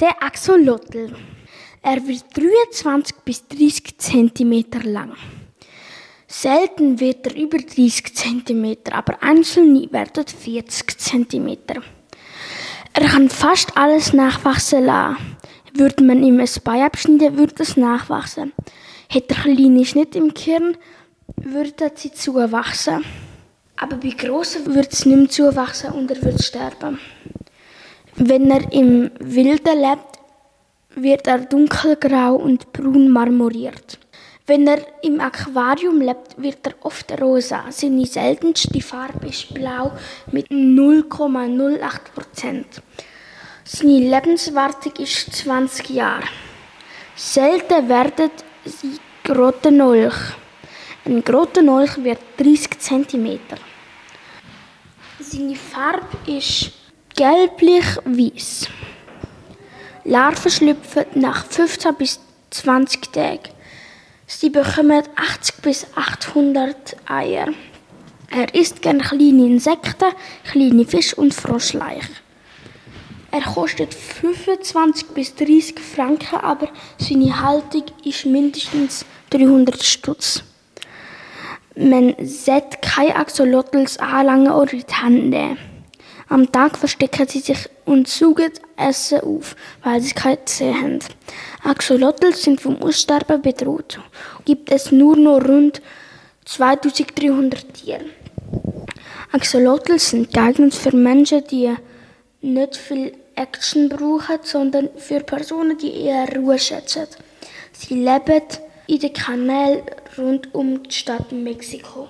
Der Axolotl. Er wird 23 bis 30 cm lang. Selten wird er über 30 cm, aber einzelne werden 40 cm. Er kann fast alles nachwachsen lassen. Würde man ihm ein Bein abschneiden, würde es nachwachsen. Hätte er kleine Schnitte im Kern, würde sie zuwachsen. Aber bei grossen würde es nicht mehr zuwachsen und er würde sterben. Wenn er im Wilden lebt, wird er dunkelgrau und braun marmoriert. Wenn er im Aquarium lebt, wird er oft rosa. Seine seltenste Farbe ist blau mit 0,08 Prozent. Seine Lebenswartung ist 20 Jahre. Selten werden sie Grottenolch. Ein Grottenolch wird 30 cm. Seine Farbe ist gelblich-weiß. Larven schlüpfen nach 15 bis 20 Tagen. Sie bekommen 80 bis 800 Eier. Er isst gerne kleine Insekten, kleine Fische und Froschleichen. Er kostet 25 bis 30 Franken, aber seine Haltung ist mindestens 300 Stutz. Man sollte keine Axolotls anlangen oder in die Hand nehmen. Am Tag verstecken sie sich und saugen Essen auf, weil sie keine Zähne haben. Axolotl sind vom Aussterben bedroht. Gibt es nur noch rund 2300 Tiere. Axolotl sind geeignet für Menschen, die nicht viel Action brauchen, sondern für Personen, die eher Ruhe schätzen. Sie leben in den Kanälen rund um die Stadt Mexiko.